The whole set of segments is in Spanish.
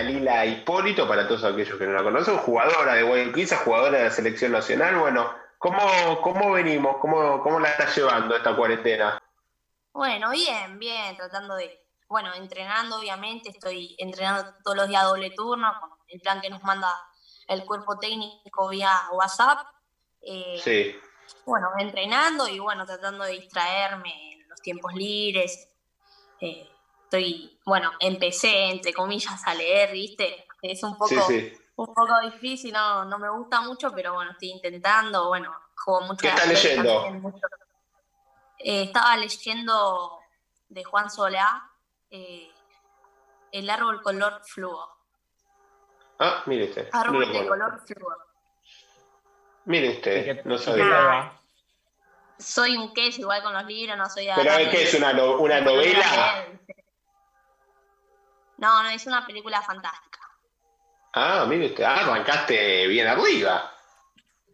Dalila Hipólito, para todos aquellos que no la conocen, jugadora de Guayaquil, jugadora de la selección nacional. Bueno, ¿cómo, cómo venimos? ¿Cómo, ¿Cómo la estás llevando esta cuarentena? Bueno, bien, bien, tratando de, bueno, entrenando obviamente, estoy entrenando todos los días doble turno, con el plan que nos manda el cuerpo técnico vía WhatsApp. Eh, sí. Bueno, entrenando y bueno, tratando de distraerme en los tiempos libres. Eh, estoy, bueno, empecé, entre comillas, a leer, ¿viste? Es un poco, Un poco difícil, no, no me gusta mucho, pero bueno, estoy intentando, bueno, juego mucho. ¿Qué estás leyendo? Eh, estaba leyendo de Juan Solá, eh, El árbol color fluo. Ah, mire usted. Árbol de color fluo. Mire usted, no sabía. Soy un queso igual con los libros, no soy... ¿Pero qué es una, una novela? No, no, es una película fantástica. Ah, mire usted, ah, arrancaste bien arriba.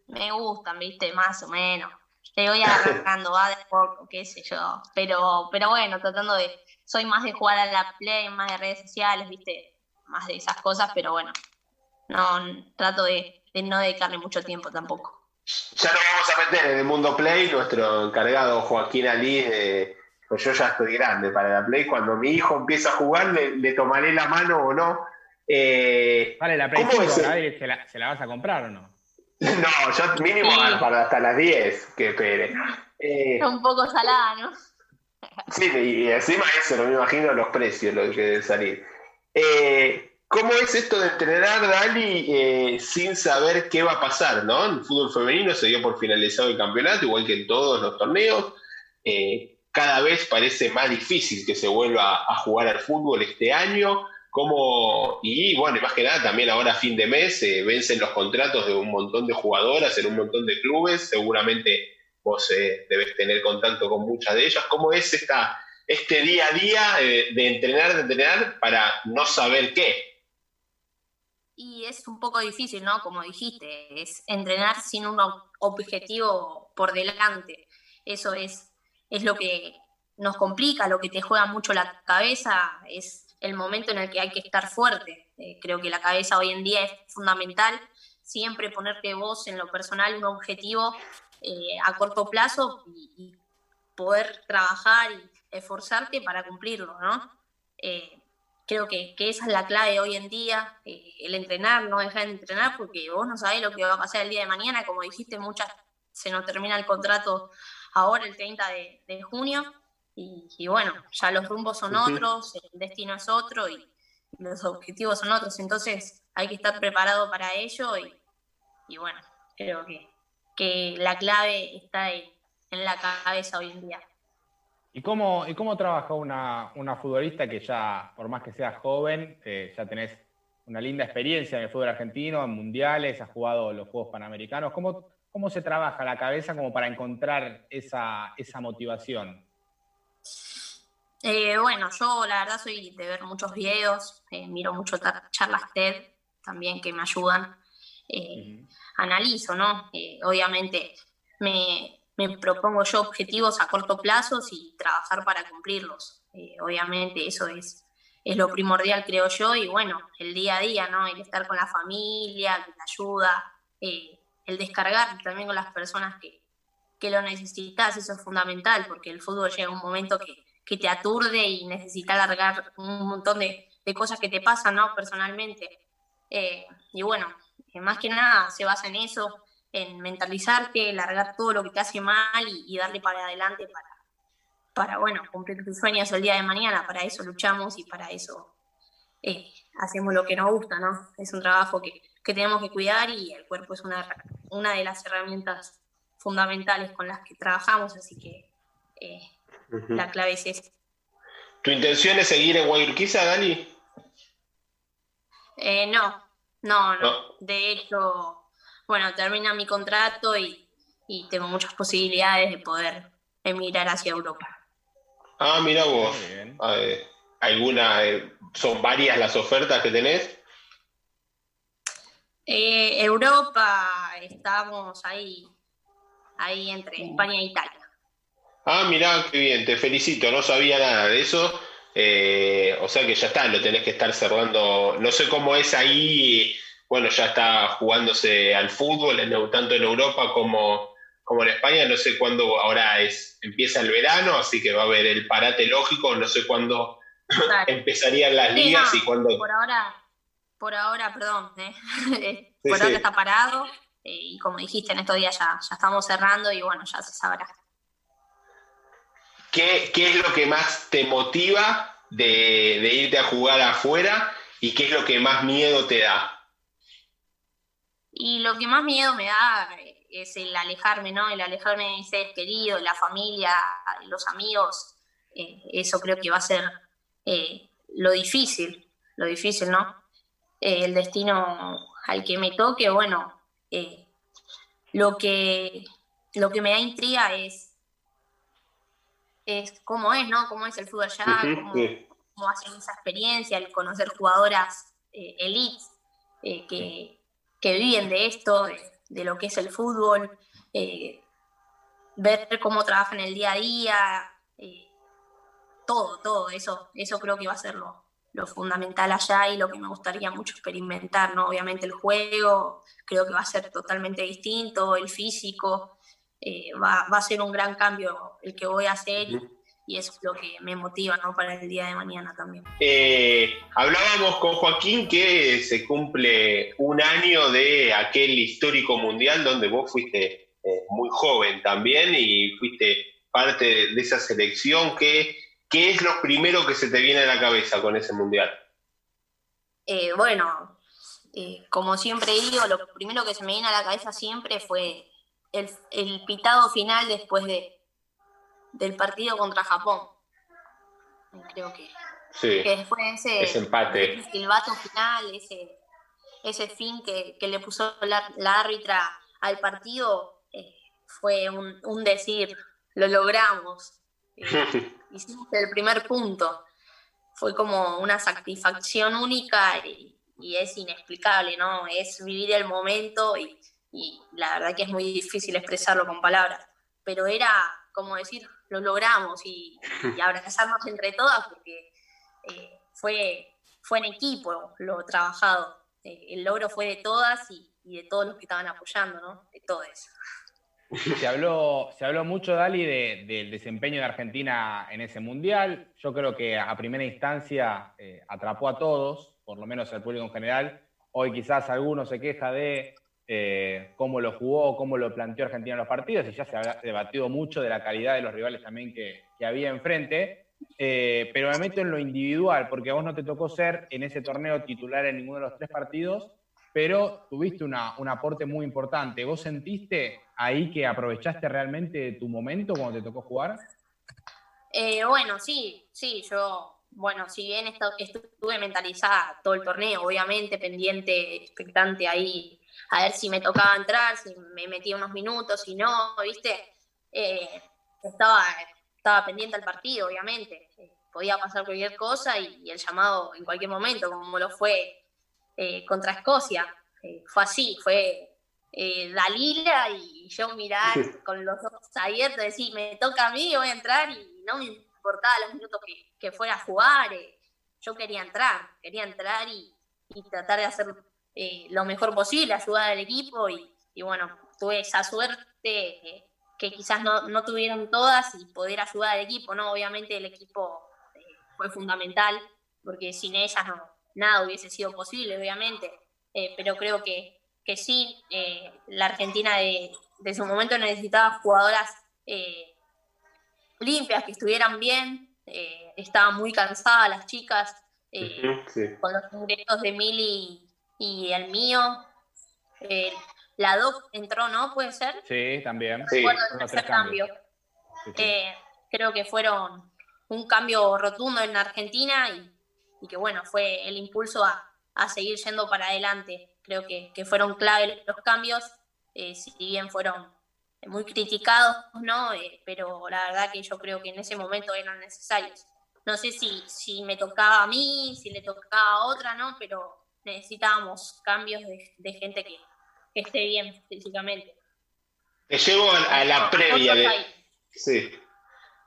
Me gustan, viste, más o menos. Te voy arrancando, va de poco, qué sé yo. Pero, pero bueno, tratando de. Soy más de jugar a la Play, más de redes sociales, viste, más de esas cosas, pero bueno. No, trato de, no dedicarle mucho tiempo tampoco. Ya nos vamos a meter en el mundo Play, nuestro encargado Joaquín Ali de pues yo ya estoy grande para la Play, cuando mi hijo empieza a jugar le, tomaré la mano o no. Eh, vale, la Play 5, ¿se la, ¿se la vas a comprar o no? No, yo mínimo para hasta las 10 que espere. Eh, un poco salada, ¿no? sí, y encima eso, no me imagino los precios, lo que debe salir. Eh, ¿Cómo es esto de entrenar, Dali, eh, sin saber qué va a pasar, no? En el fútbol femenino se dio por finalizado el campeonato, igual que en todos los torneos. Eh, cada vez parece más difícil que se vuelva a jugar al fútbol este año. Como, y bueno, más que nada también ahora a fin de mes se vencen los contratos de un montón de jugadoras en un montón de clubes, seguramente vos eh, debes tener contacto con muchas de ellas. ¿Cómo es esta, este día a día eh, de entrenar, de entrenar para no saber qué? Y es un poco difícil, ¿no? Como dijiste, es entrenar sin un objetivo por delante. Eso es es lo que nos complica, lo que te juega mucho la cabeza, es el momento en el que hay que estar fuerte. Eh, creo que la cabeza hoy en día es fundamental, siempre ponerte vos en lo personal un objetivo eh, a corto plazo y, poder trabajar y esforzarte para cumplirlo, ¿no? Eh, creo que, que, esa es la clave hoy en día, el entrenar, no dejar de entrenar, porque vos no sabés lo que va a pasar el día de mañana, como dijiste, muchas se nos termina el contrato ahora el 30 de, junio. Y, bueno, ya los rumbos son otros, el destino es otro y los objetivos son otros. Entonces hay que estar preparado para ello y, bueno, creo que, que, la clave está en, la cabeza hoy en día. ¿Y cómo, y cómo trabaja una, una futbolista que ya, por más que sea joven, eh, ya tenés una linda experiencia en el fútbol argentino, en mundiales, has jugado los Juegos Panamericanos? ¿Cómo, ¿Cómo se trabaja la cabeza como para encontrar esa, motivación? Eh, bueno, yo la verdad soy de ver muchos videos, eh, miro mucho charlas TED también que me ayudan. Eh, analizo, ¿no? obviamente me, propongo yo objetivos a corto plazo y trabajar para cumplirlos. obviamente eso es, es lo primordial, creo yo, y bueno, el día a día, ¿no? El estar con la familia, que te ayuda, el descargar también con las personas que, lo necesitas, eso es fundamental, porque el fútbol llega un momento que, te aturde y necesita largar un montón de, cosas que te pasan, ¿no? Personalmente. Eh, y bueno, eh, más que nada se basa en eso, en mentalizarte, largar todo lo que te hace mal y, darle para adelante para, para, bueno, cumplir tus sueños el día de mañana. Para eso luchamos y para eso eh, hacemos lo que nos gusta, ¿no? Es un trabajo que, que tenemos que cuidar y el cuerpo es una, una de las herramientas fundamentales con las que trabajamos, así que eh, la clave es esa. ¿Tu intención es seguir en Guayurquiza, Dani? Eh, no, no, no, De hecho, bueno, termina mi contrato y, tengo muchas posibilidades de poder emigrar hacia Europa. Ah, mira vos. ¿Alguna, eh, son varias las ofertas que tenés? Eh, Europa, estamos ahí, ahí entre España e Italia. Ah, mirá, qué bien, te felicito, no sabía nada de eso. Eh, o sea que ya está, lo tenés que estar cerrando. No sé cómo es ahí, bueno, ya está jugándose al fútbol, tanto en Europa como, como en España. No sé cuándo, ahora es empieza el verano, así que va a haber el parate lógico, no sé cuándo empezarían las ligas y cuándo. Por ahora, por ahora, perdón, ¿eh? por ahora está parado. Eh, y como dijiste, en estos días ya, ya estamos cerrando y bueno, ya se sabrá. ¿Qué, es lo que más te motiva de, irte a jugar afuera y qué es lo que más miedo te da? Y lo que más miedo me da es el alejarme, ¿no? El alejarme de mis seres queridos, la familia, los amigos. Eh, eso creo que va a ser eh, lo difícil, lo difícil, ¿no? Eh, el destino al que me toque, bueno, lo, que, lo que me da intriga es es cómo es, ¿no? Cómo es el fútbol allá, cómo, hacen esa experiencia, el conocer jugadoras eh, elites eh, que, viven de esto, de, lo que es el fútbol, eh, ver cómo trabajan el día a día, todo, todo, eso, eso creo que va a ser lo, fundamental allá y lo que me gustaría mucho experimentar, ¿no? Obviamente el juego, creo que va a ser totalmente distinto, el físico, eh, va, a ser un gran cambio el que voy a hacer y, es lo que me motiva ¿no? para el día de mañana también. Eh, hablábamos con Joaquín que se cumple un año de aquel histórico mundial donde vos fuiste eh, muy joven también y fuiste parte de esa selección. ¿Qué, ¿Qué es lo primero que se te viene a la cabeza con ese mundial? bueno, como siempre digo, lo primero que se me viene a la cabeza siempre fue el, pitado final después de, del partido contra Japón. Creo que, sí, que después ese, ese empate. El silbato final, ese, ese fin que, le puso la, árbitra al partido, eh, fue un, decir, lo logramos. Hicimos el primer punto. Fue como una satisfacción única y, y es inexplicable, ¿no? Es vivir el momento y y la verdad que es muy difícil expresarlo con palabras, pero era como decir, lo logramos y, abrazarnos entre todas porque eh, fue, fue en equipo lo trabajado, eh, el logro fue de todas y, de todos los que estaban apoyando, ¿no? De todos. Se habló, se habló mucho, Dali, del desempeño de Argentina en ese mundial. Yo creo que a primera instancia eh, atrapó a todos, por lo menos al público en general. Hoy quizás alguno se queja de eh, cómo lo jugó, cómo lo planteó Argentina en los partidos, y ya se ha debatido mucho de la calidad de los rivales también que, había enfrente. Eh, pero me meto en lo individual, porque a vos no te tocó ser en ese torneo titular en ninguno de los tres partidos, pero tuviste un aporte muy importante. ¿Vos sentiste ahí que aprovechaste realmente tu momento cuando te tocó jugar? Eh, bueno, sí, sí, yo, bueno, si bien estuve mentalizada todo el torneo, obviamente pendiente, expectante ahí a ver si me tocaba entrar, si me metía unos minutos, si no, ¿viste? Eh, estaba, estaba pendiente al partido, obviamente. Eh, podía pasar cualquier cosa y, el llamado en cualquier momento, como lo fue eh, contra Escocia. fue así, fue Dalila y yo mirar con los ojos abiertos, decir, me toca a mí, voy a entrar y no me importaba los minutos que, fuera a jugar. yo quería entrar, quería entrar y, y tratar de hacer eh, lo mejor posible, ayudar al equipo y, bueno, tuve esa suerte eh, que quizás no, tuvieron todas y poder ayudar al equipo, ¿no? Obviamente el equipo eh, fue fundamental porque sin ellas no, nada hubiese sido posible, obviamente, pero creo que, que sí, la Argentina de, su momento necesitaba jugadoras limpias, que estuvieran bien, estaban muy cansadas las chicas, con los ingresos de Mili y el mío. Eh, la DOC entró, ¿no? ¿Puede ser? Sí, también. Sí. cambio. Eh, creo que fueron un cambio rotundo en Argentina y, que, bueno, fue el impulso a, seguir yendo para adelante. Creo que, fueron clave los cambios, eh, si bien fueron muy criticados, ¿no? pero la verdad que yo creo que en ese momento eran necesarios. No sé si, si me tocaba a mí, si le tocaba a otra, ¿no? Pero necesitábamos cambios de, gente que, esté bien físicamente. Te llevo a, la previa de... Sí.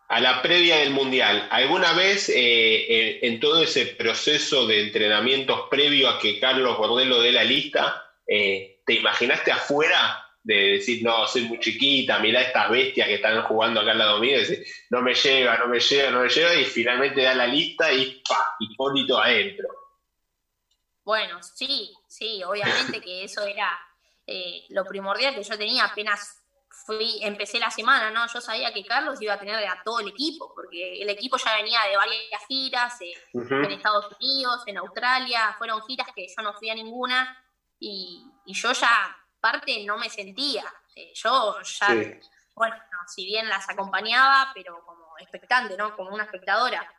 A la previa del Mundial, ¿alguna vez eh, en, todo ese proceso de entrenamientos previo a que Carlos Bordelo dé la lista, eh, ¿te imaginaste afuera de decir, no, soy muy chiquita, mirá estas bestias que están jugando acá al lado mío, decir, no me llega, no me llega, no me llega, y finalmente da la lista y ¡pa! Hipólito adentro? Bueno, sí, sí, obviamente que eso era eh, lo primordial que yo tenía apenas fui, empecé la semana, ¿no? Yo sabía que Carlos iba a tener a todo el equipo, porque el equipo ya venía de varias giras eh, en Estados Unidos, en Australia, fueron giras que yo no fui a ninguna y, yo ya, parte, no me sentía. Eh, yo ya, bueno, si bien las acompañaba, pero como expectante, ¿no? Como una espectadora.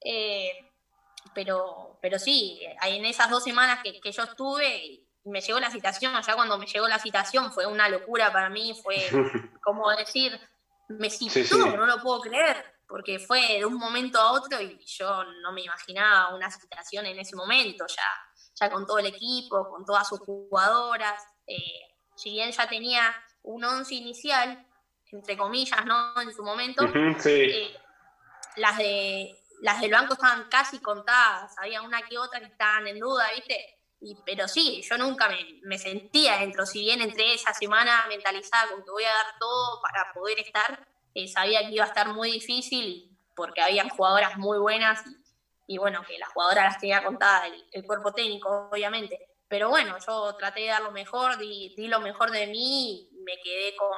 Eh, pero, pero sí, en esas dos semanas que, que yo estuve, me llegó la citación, ya cuando me llegó la citación fue una locura para mí, fue como decir, me citó, no lo puedo creer, porque fue de un momento a otro y yo no me imaginaba una citación en ese momento, ya, ya con todo el equipo, con todas sus jugadoras, eh, si bien ya tenía un once inicial, entre comillas, ¿no? En su momento, eh, las de las del banco estaban casi contadas, había una que otra que estaban en duda, ¿viste? Pero sí, yo nunca me, sentía dentro, si bien entre esa semana mentalizada con que voy a dar todo para poder estar, eh, sabía que iba a estar muy difícil porque habían jugadoras muy buenas y, bueno, que las jugadoras las tenía contadas el, cuerpo técnico, obviamente. Pero bueno, yo traté de dar lo mejor, di, lo mejor de mí y me quedé con,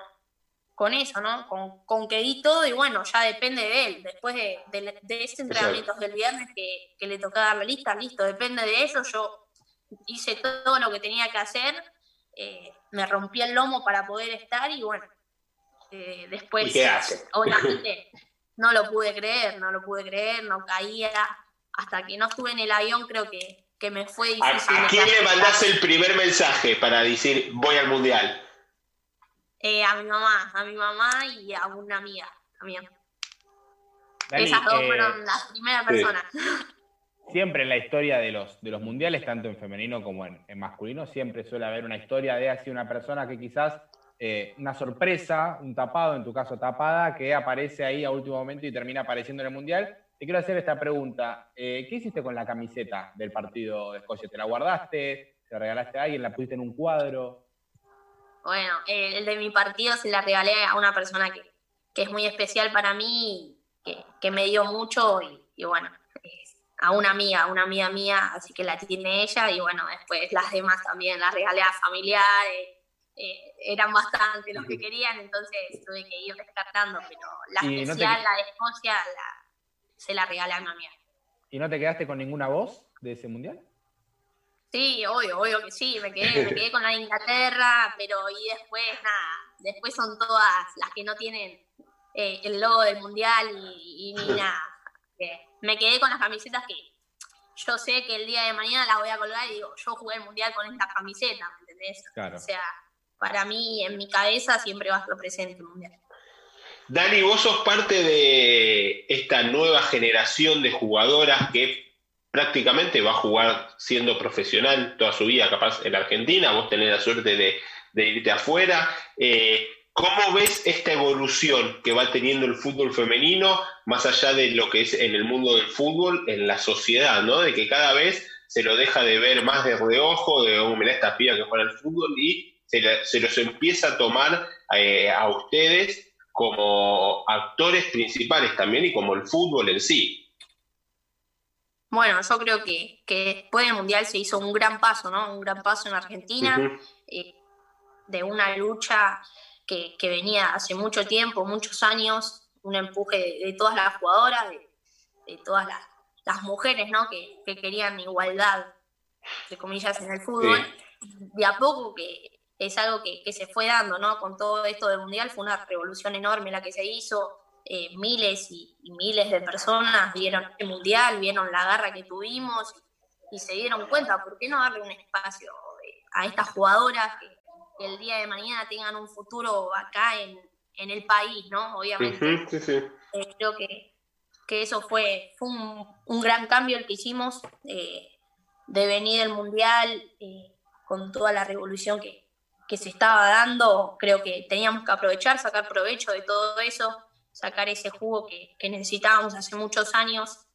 con eso, ¿no? Con, con, que di todo y bueno, ya depende de él. Después de, de, ese entrenamiento del viernes que, que le toca dar la lista, listo, depende de eso, yo hice todo lo que tenía que hacer, eh, me rompí el lomo para poder estar y bueno, eh, después, obviamente, no lo pude creer, no lo pude creer, no caía, hasta que no estuve en el avión creo que, me fue difícil. ¿A, quién le mandaste el primer mensaje para decir voy al mundial? Eh, a mi mamá, a mi mamá y a una amiga también. Esas dos fueron las primeras personas. Siempre en la historia de los, de los mundiales, tanto en femenino como en, masculino, siempre suele haber una historia de así una persona que quizás eh, una sorpresa, un tapado, en tu caso tapada, que aparece ahí a último momento y termina apareciendo en el mundial. Te quiero hacer esta pregunta. Eh, ¿Qué hiciste con la camiseta del partido de Escocia? ¿Te la guardaste? ¿Se la regalaste a alguien? ¿La pusiste en un cuadro? Bueno, el de mi partido se la regalé a una persona que, es muy especial para mí, que, que me dio mucho y bueno, a una amiga, una amiga mía, así que la tiene ella, y bueno, después las demás también, las regalé a familiares, eh, eran bastante los que querían, entonces tuve que ir descartando, pero la especial, la de Escocia, se la regalé a mi amiga. ¿Y no te quedaste con ninguna voz de ese mundial? Sí, obvio, obvio que sí, me quedé, me quedé con la de Inglaterra, pero y después nada, después son todas las que no tienen eh, el logo del mundial y, y ni nada me quedé con las camisetas que yo sé que el día de mañana las voy a colgar y digo, yo jugué el mundial con esta camiseta, ¿me entendés? O sea, para mí, en mi cabeza, siempre va a estar presente el mundial. Dani, vos sos parte de esta nueva generación de jugadoras que prácticamente va a jugar siendo profesional toda su vida, capaz en la Argentina, vos tenés la suerte de, irte afuera. Eh, ¿Cómo ves esta evolución que va teniendo el fútbol femenino, más allá de lo que es en el mundo del fútbol, en la sociedad, ¿no? De que cada vez se lo deja de ver más de reojo, de, oh, mira esta piba que juega al fútbol, y se, los empieza a tomar eh, a ustedes como actores principales también y como el fútbol en sí. Bueno, yo creo que, después del Mundial se hizo un gran paso, ¿no? Un gran paso en Argentina, eh, de una lucha que, venía hace mucho tiempo, muchos años, un empuje de, todas las jugadoras, de, todas las, mujeres ¿no? que, querían igualdad, de comillas, en el fútbol. De a poco que es algo que, se fue dando, ¿no? Con todo esto del Mundial fue una revolución enorme la que se hizo. Eh, miles y, miles de personas vieron el Mundial, vieron la garra que tuvimos y, se dieron cuenta, ¿por qué no darle un espacio eh, a estas jugadoras que, que el día de mañana tengan un futuro acá en, el país, ¿no? Obviamente. Eh, creo que, eso fue, fue un, gran cambio el que hicimos eh, de venir del Mundial eh, con toda la revolución que, se estaba dando. Creo que teníamos que aprovechar, sacar provecho de todo eso. sacar ese jugo que, necesitábamos hace muchos años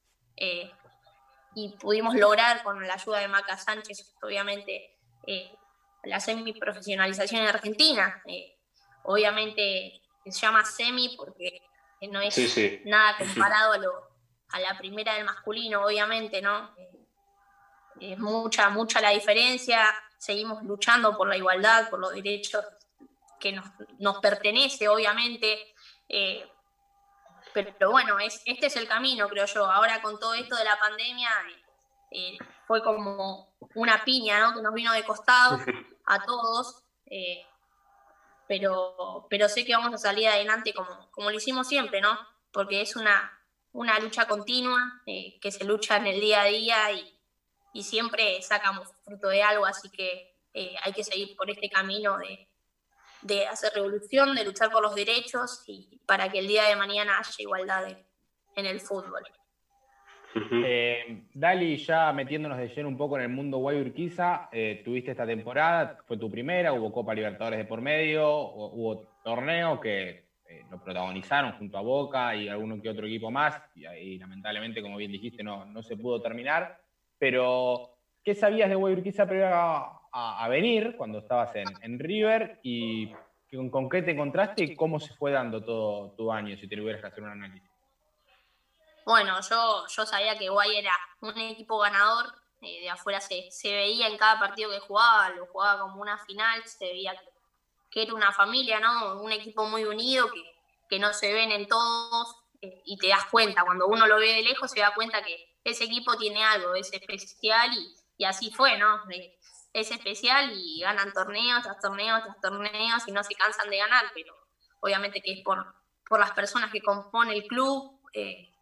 y pudimos lograr con la ayuda de Maca Sánchez, obviamente, la semi-profesionalización en Argentina. Eh, obviamente se llama semi porque no es nada comparado a, lo, a la primera del masculino, obviamente, ¿no? es mucha, mucha la diferencia. Seguimos luchando por la igualdad, por los derechos que nos, nos pertenece, obviamente. Eh, pero, bueno, es, este es el camino, creo yo. Ahora con todo esto de la pandemia eh, fue como una piña, ¿no? Que nos vino de costado a todos. Eh, pero, pero sé que vamos a salir adelante como, como lo hicimos siempre, ¿no? Porque es una, una lucha continua, que se lucha en el día a día y, y siempre sacamos fruto de algo, así que hay que seguir por este camino de, de hacer revolución, de luchar por los derechos y para que el día de mañana haya igualdad en el fútbol. Eh, Dali, ya metiéndonos de lleno un poco en el mundo Guayurquiza, eh, tuviste esta temporada, fue tu primera, hubo Copa Libertadores de por medio, hubo torneo que eh, lo protagonizaron junto a Boca y alguno que otro equipo más, y, lamentablemente, como bien dijiste, no, no se pudo terminar. Pero, ¿qué sabías de Guayurquiza previo a, a, venir cuando estabas en, River y con, qué te encontraste y cómo se fue dando todo tu año, si te hubieras que hacer un análisis. Bueno, yo, yo sabía que Guay era un equipo ganador, eh, de afuera se, veía en cada partido que jugaba, lo jugaba como una final, se veía que, era una familia, ¿no? Un equipo muy unido, que, que no se ven en todos, eh, y te das cuenta, cuando uno lo ve de lejos se da cuenta que ese equipo tiene algo, es especial, y, y así fue, ¿no? es especial y ganan torneos tras torneos tras torneos y no se cansan de ganar, pero obviamente que es por, por las personas que componen el club, eh,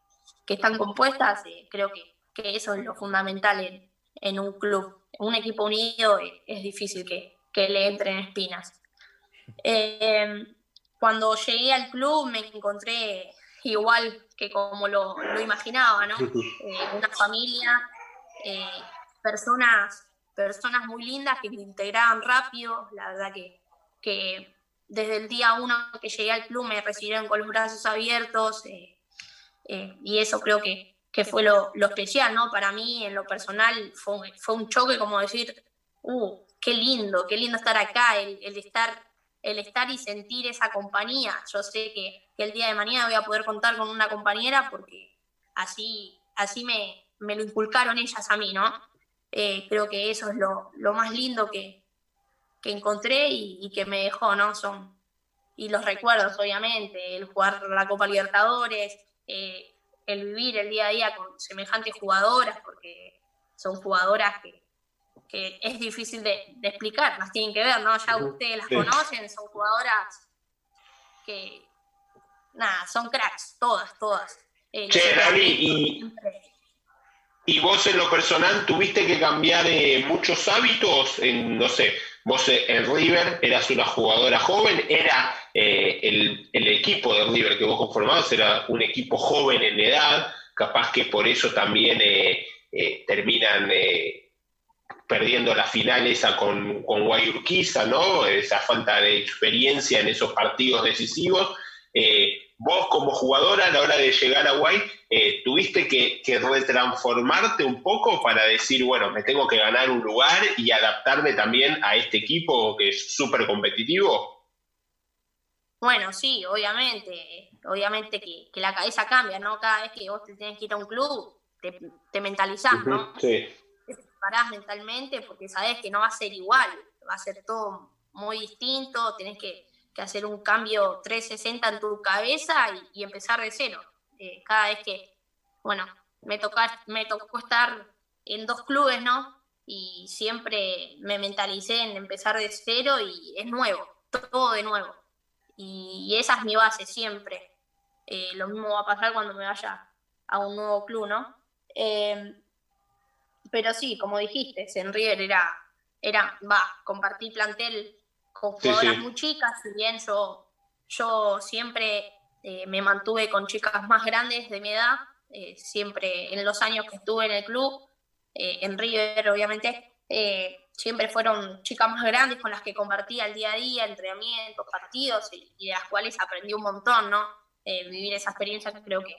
que están compuestas, eh, creo que, eso es lo fundamental en, un club. Un equipo unido eh, es difícil que, le entren espinas. cuando llegué al club me encontré igual que como lo, lo imaginaba, ¿no? una familia, personas personas muy lindas que me integraban rápido, la verdad que, que desde el día uno que llegué al club me recibieron con los brazos abiertos eh, eh, y eso creo que, que fue lo, lo, especial, ¿no? Para mí, en lo personal, fue, fue un choque como decir, uh, qué lindo, qué lindo estar acá, el, estar el estar y sentir esa compañía. Yo sé que, que, el día de mañana voy a poder contar con una compañera porque así, así me, me lo inculcaron ellas a mí, ¿no? Eh, creo que eso es lo, más lindo que, encontré y, que me dejó, ¿no? Son, y los recuerdos, obviamente, el jugar la Copa Libertadores, eh, el vivir el día a día con semejantes jugadoras, porque son jugadoras que, es difícil de, explicar, las tienen que ver, ¿no? Ya ustedes las conocen, son jugadoras que, nada, son cracks, todas, todas. Eh, che, y vos en lo personal tuviste que cambiar eh, muchos hábitos, en, no sé, vos en River eras una jugadora joven, era eh, el, equipo de River que vos conformabas, era un equipo joven en edad, capaz que por eso también terminan perdiendo la final esa con, con Guayurquiza, ¿no? Esa falta de experiencia en esos partidos decisivos vos como jugadora a la hora de llegar a Guay, eh, tuviste que, retransformarte un poco para decir, bueno, me tengo que ganar un lugar y adaptarme también a este equipo que es súper competitivo. Bueno, sí, obviamente, obviamente que, la cabeza cambia, ¿no? Cada vez que vos te tienes que ir a un club, te, te mentalizás, ¿no? Sí. Te preparás mentalmente porque sabés que no va a ser igual, va a ser todo muy distinto, tenés que que hacer un cambio 360 en tu cabeza y, empezar de cero. Eh, cada vez que, bueno, me, toca, me tocó estar en dos clubes, ¿no? Y siempre me mentalicé en empezar de cero y es nuevo, todo de nuevo. Y, esa es mi base siempre. Eh, lo mismo va a pasar cuando me vaya a un nuevo club, ¿no? Eh, pero sí, como dijiste, en River era, era, va, compartir plantel con jugadoras muy chicas, si bien yo, yo siempre eh, me mantuve con chicas más grandes de mi edad, eh, siempre en los años que estuve en el club, eh, en River obviamente, siempre fueron chicas más grandes con las que compartía el día a día, entrenamientos, partidos, y, de las cuales aprendí un montón, ¿no? eh, vivir esa experiencia creo que,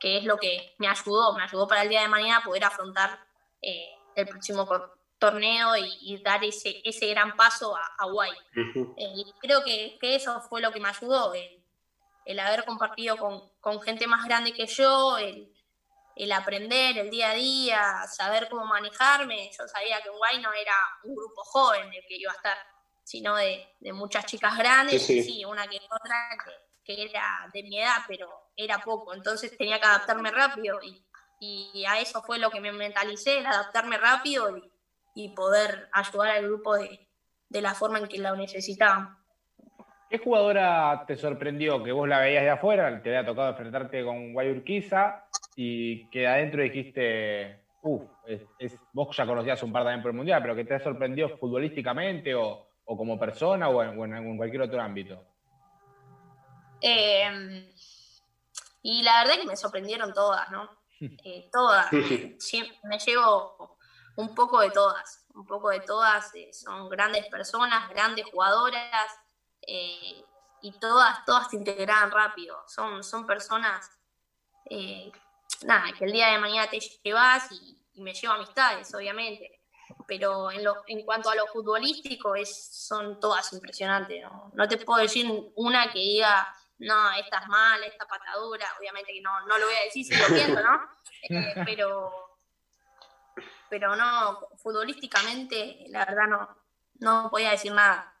que, es lo que me ayudó, me ayudó para el día de mañana poder afrontar eh, el próximo torneo y, dar ese, ese gran paso a Hawái. creo que, que, eso fue lo que me ayudó, el, el haber compartido con, con, gente más grande que yo, el, el aprender el día a día, saber cómo manejarme. Yo sabía que Uruguay no era un grupo joven el que iba a estar, sino de, muchas chicas grandes, sí, una que otra que, era de mi edad, pero era poco, entonces tenía que adaptarme rápido y, a eso fue lo que me mentalicé, adaptarme rápido y, poder ayudar al grupo de, de la forma en que la necesitaban. ¿Qué jugadora te sorprendió que vos la veías de afuera, te había tocado enfrentarte con Guayurquiza y que adentro dijiste, uff, es, vos ya conocías un par también por el Mundial, pero que te ha sorprendido futbolísticamente o, como persona o en, cualquier otro ámbito? Em, y la verdad es que me sorprendieron todas, ¿no? Eh, todas. me llevo un poco de todas, un poco de todas. Eh, son grandes personas, grandes jugadoras eh, y todas, todas se integraban rápido. Son, son personas nada, que el día de mañana te llevas y, me llevo amistades, obviamente. Pero en, lo, en cuanto a lo futbolístico, es, son todas impresionantes. ¿no? te puedo decir una que diga, no, esta es mala, esta patadura. Obviamente que no, no lo voy a decir si lo pienso, ¿no? Eh, pero, pero no, futbolísticamente, la verdad no, no podía decir nada.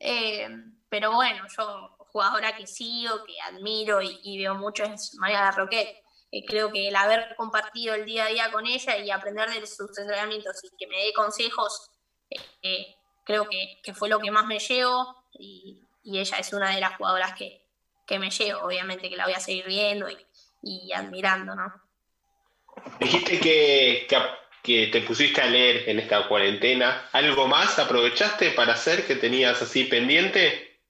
Eh, pero bueno, yo, jugadora que sigo, que admiro y, veo mucho es María Roquet eh, creo que el haber compartido el día a día con ella y aprender de sus entrenamientos y que me dé consejos, eh, eh, creo que, fue lo que más me llevo y, ella es una de las jugadoras que, me llevo, obviamente que la voy a seguir viendo y, admirando, ¿no? Dijiste que, que, te pusiste a leer en esta cuarentena. ¿Algo más aprovechaste para hacer que tenías así pendiente?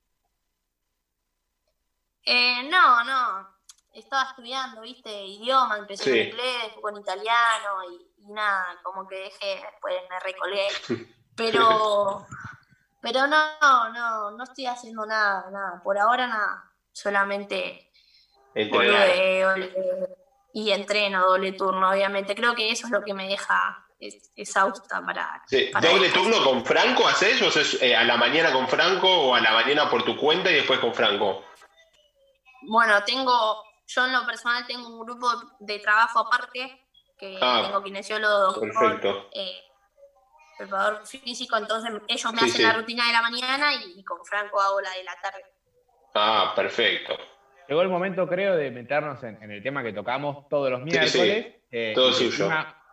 no, no estaba estudiando, viste, idioma, empecé en inglés, con italiano y, nada, como que dejé, después me recolé. Pero, pero no, no, no estoy haciendo nada, nada, por ahora nada, solamente y entreno doble turno, obviamente. Creo que eso es lo que me deja exhausta para. ¿Doble turno con Franco haces? ¿O haces eh, a la mañana con Franco o a la mañana por tu cuenta y después con Franco? Bueno, tengo yo en lo personal tengo un grupo de trabajo aparte, que ah, tengo kinesiólogo, doctor, eh, preparador físico, entonces ellos me hacen la rutina de la mañana y, con Franco hago la de la tarde. Ah, perfecto. Llegó el momento, creo, de meternos en, el tema que tocamos todos los miércoles. Eh, Todo suyo.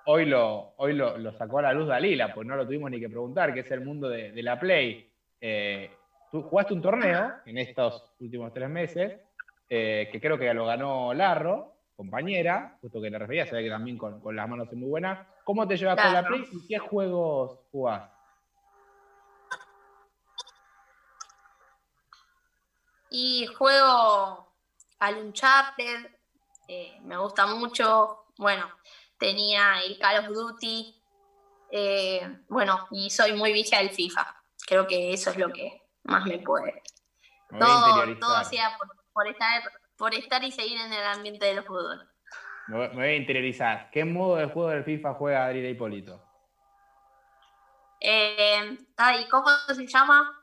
Hoy, lo, hoy lo, sacó a la luz Dalila, pues no lo tuvimos ni que preguntar, que es el mundo de, la Play. Eh, tú jugaste un torneo en estos últimos tres meses eh, que creo que lo ganó Larro, compañera, justo que le refería, se ve que también con, las manos es muy buena. ¿Cómo te llevas con la Play y qué juegos jugás? Y juego al Uncharted, eh, me gusta mucho. Bueno, tenía el Call of Duty. Eh, bueno, y soy muy vicia del FIFA. Creo que eso es lo que más me puede. todo, todo sea por, por estar, por estar y seguir en el ambiente del fútbol. Me voy a interiorizar. ¿Qué modo de juego del FIFA juega Adriana Hipólito? Eh, ay, ¿cómo se llama?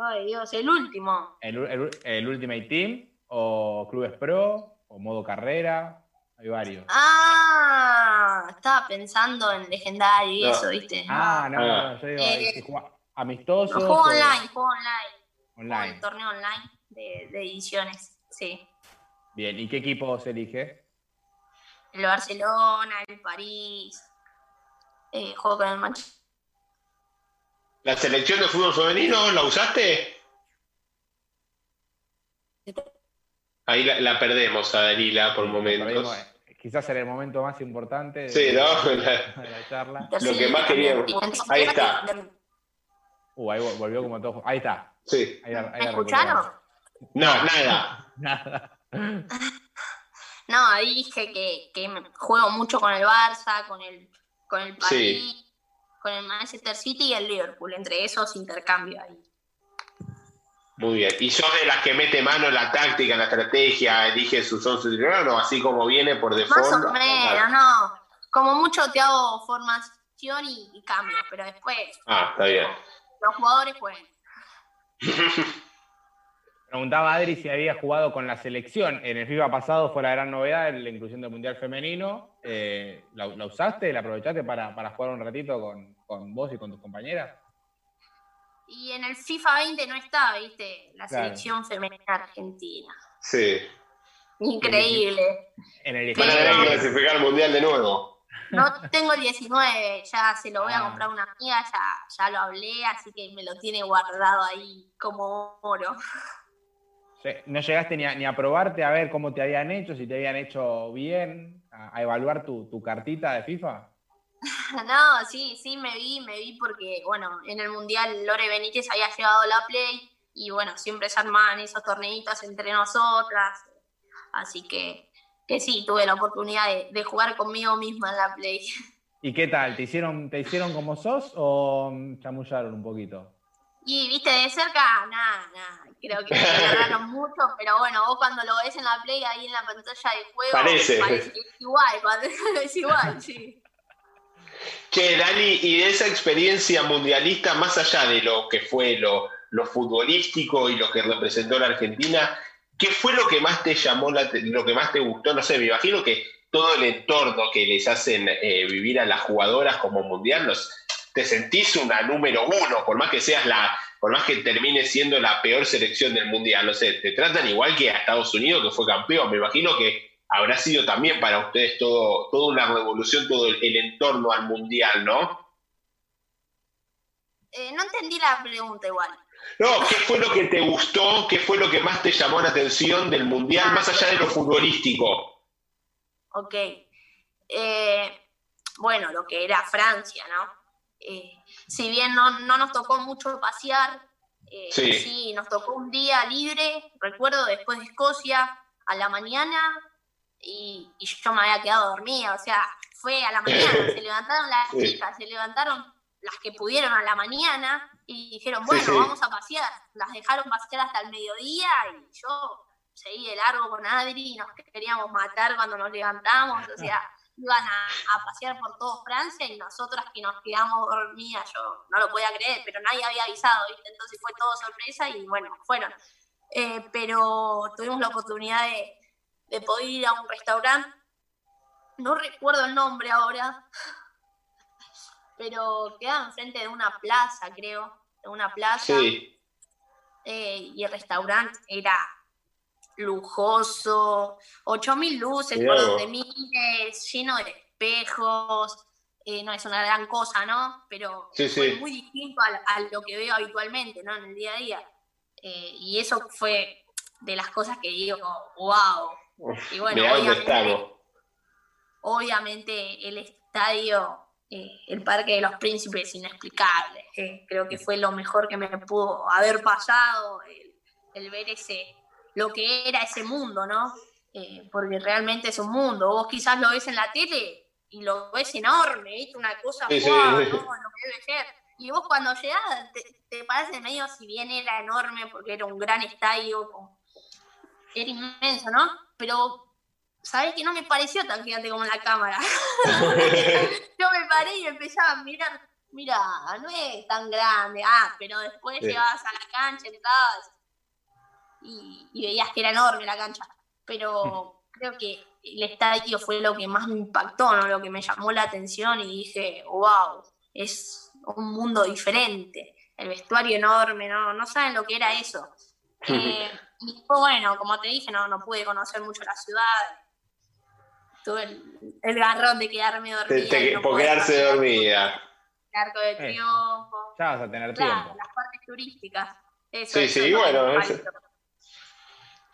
Ay, Dios, el último. ¿El, Ultimate Team? ¿O Clubes Pro? ¿O modo carrera? Hay varios. Ah, estaba pensando en legendario y eso, ¿viste? Ah, no, no, yo digo, eh, amistoso. juego online, juego online. Online. Un torneo online de, ediciones, sí. Bien, ¿y qué equipo se elige? El Barcelona, el París, eh, juego con el Manchester. ¿La selección de fútbol femenino la usaste? Ahí la, perdemos a Dalila por momentos. Eh, quizás era el momento más importante de, la, charla. Lo que más queríamos. Ahí está. Uh, ahí volvió como todo. Ahí está. Sí. ¿Me escucharon? No, nada. nada. No, ahí dije que, que, juego mucho con el Barça, con el, con el París, con el Manchester City y el Liverpool. Entre esos intercambio ahí. Muy bien. ¿Y sos de las que mete mano en la táctica, en la estrategia, elige sus 11 o así como viene por default? Más o menos, no. Como mucho te hago formación y, cambio, pero después. Ah, está bien. Los jugadores pueden. Preguntaba Adri si había jugado con la selección. En el FIFA pasado fue la gran novedad la inclusión del Mundial Femenino. Eh, ¿la, usaste, la aprovechaste para, jugar un ratito con, con, vos y con tus compañeras? Y en el FIFA 20 no estaba, viste, la selección femenina argentina. Sí. Increíble. En el Van a clasificar al Mundial de nuevo. No tengo el 19, ya se lo voy a ah. comprar una amiga, ya, ya lo hablé, así que me lo tiene guardado ahí como oro. No llegaste ni a, ni a, probarte a ver cómo te habían hecho, si te habían hecho bien, a, evaluar tu, cartita de FIFA. No, sí, sí, me vi, me vi porque, bueno, en el Mundial Lore Benítez había llevado la Play y, bueno, siempre se armaban esos torneitos entre nosotras. Así que, que sí, tuve la oportunidad de, jugar conmigo misma en la Play. ¿Y qué tal? ¿Te hicieron, ¿Te hicieron como sos o chamullaron un poquito? Y, viste, de cerca, nada, nada creo que me agarraron mucho, pero bueno, vos cuando lo ves en la play ahí en la pantalla de juego, parece, parece igual, es igual, sí. Che, Dani, y de esa experiencia mundialista, más allá de lo que fue lo, futbolístico y lo que representó la Argentina, ¿qué fue lo que más te llamó, lo que más te gustó? No sé, me imagino que todo el entorno que les hacen eh, vivir a las jugadoras como mundial, te sentís una número uno, por más que seas la, por más que termine siendo la peor selección del mundial, no sé, te tratan igual que a Estados Unidos, que fue campeón. Me imagino que habrá sido también para ustedes todo, toda una revolución, todo el, entorno al mundial, ¿no? Eh, no entendí la pregunta igual. No, ¿qué fue lo que te gustó? ¿Qué fue lo que más te llamó la atención del mundial, más allá de lo futbolístico? Ok. Eh, bueno, lo que era Francia, ¿no? Eh, si bien no, nos tocó mucho pasear, eh, sí. nos tocó un día libre, recuerdo, después de Escocia, a la mañana, y, yo me había quedado dormida, o sea, fue a la mañana, se levantaron las chicas, se levantaron las que pudieron a la mañana y dijeron, bueno, vamos a pasear. Las dejaron pasear hasta el mediodía y yo seguí de largo con Adri y nos queríamos matar cuando nos levantamos, o sea, iban a, pasear por todo Francia y nosotras que nos quedamos dormidas, yo no lo podía creer, pero nadie había avisado, ¿viste? Entonces fue todo sorpresa y bueno, fueron. Eh, pero tuvimos la oportunidad de, de poder ir a un restaurante, no recuerdo el nombre ahora, pero quedaba enfrente de una plaza, creo, de una plaza. Eh, y el restaurante era lujoso, 8000 luces por donde mires, lleno de espejos. Eh, no es una gran cosa, ¿no? Pero es muy distinto a, lo que veo habitualmente, ¿no? En el día a día. Eh, y eso fue de las cosas que digo, wow. y bueno, obviamente, el estadio, eh, el Parque de los Príncipes, inexplicable. creo que fue lo mejor que me pudo haber pasado, el ver ese, lo que era ese mundo, ¿no? Eh, porque realmente es un mundo. Vos quizás lo ves en la tele y lo ves enorme, ¿viste? Una cosa, sí, ¿no? Lo que debe ser. Y vos cuando llegás te, te parece medio, si bien era enorme, porque era un gran estadio, era inmenso, ¿no? Pero, ¿sabés que no me pareció tan gigante como la cámara? Yo me paré y empezaba a mirar, mira, no es tan grande, ah, pero después llegabas a la cancha, entrabas y, veías que era enorme la cancha. Pero creo que el estadio fue lo que más me impactó, ¿no? lo que me llamó la atención y dije, wow, es un mundo diferente. El vestuario enorme, no, no saben lo que era eso. Eh, y bueno, como te dije, no, no pude conocer mucho la ciudad. Tuve el, garrón de quedarme dormida. por quedarse dormida. El arco de eh, triunfo. ya vas a tener tiempo. Las partes turísticas. sí, sí, bueno.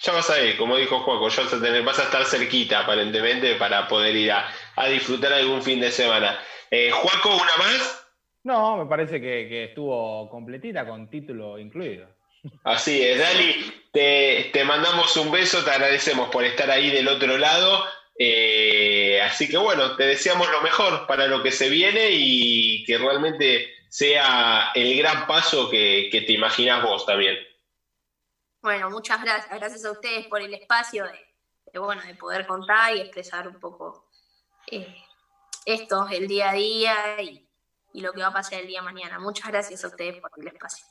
Ya vas a ir, como dijo Juaco, ya vas a, tener, vas a estar cerquita aparentemente para poder ir a, disfrutar algún fin de semana. Eh, Juaco, ¿una más? No, me parece que, estuvo completita con título incluido. Así es, Dani, te, mandamos un beso, te agradecemos por estar ahí del otro lado. Eh, así que bueno, te deseamos lo mejor para lo que se viene y que realmente sea el gran paso que, te imaginas vos también. Bueno, muchas gracias. Gracias a ustedes por el espacio de, bueno, de poder contar y expresar un poco eh, esto, el día a día y, lo que va a pasar el día mañana. Muchas gracias a ustedes por el espacio.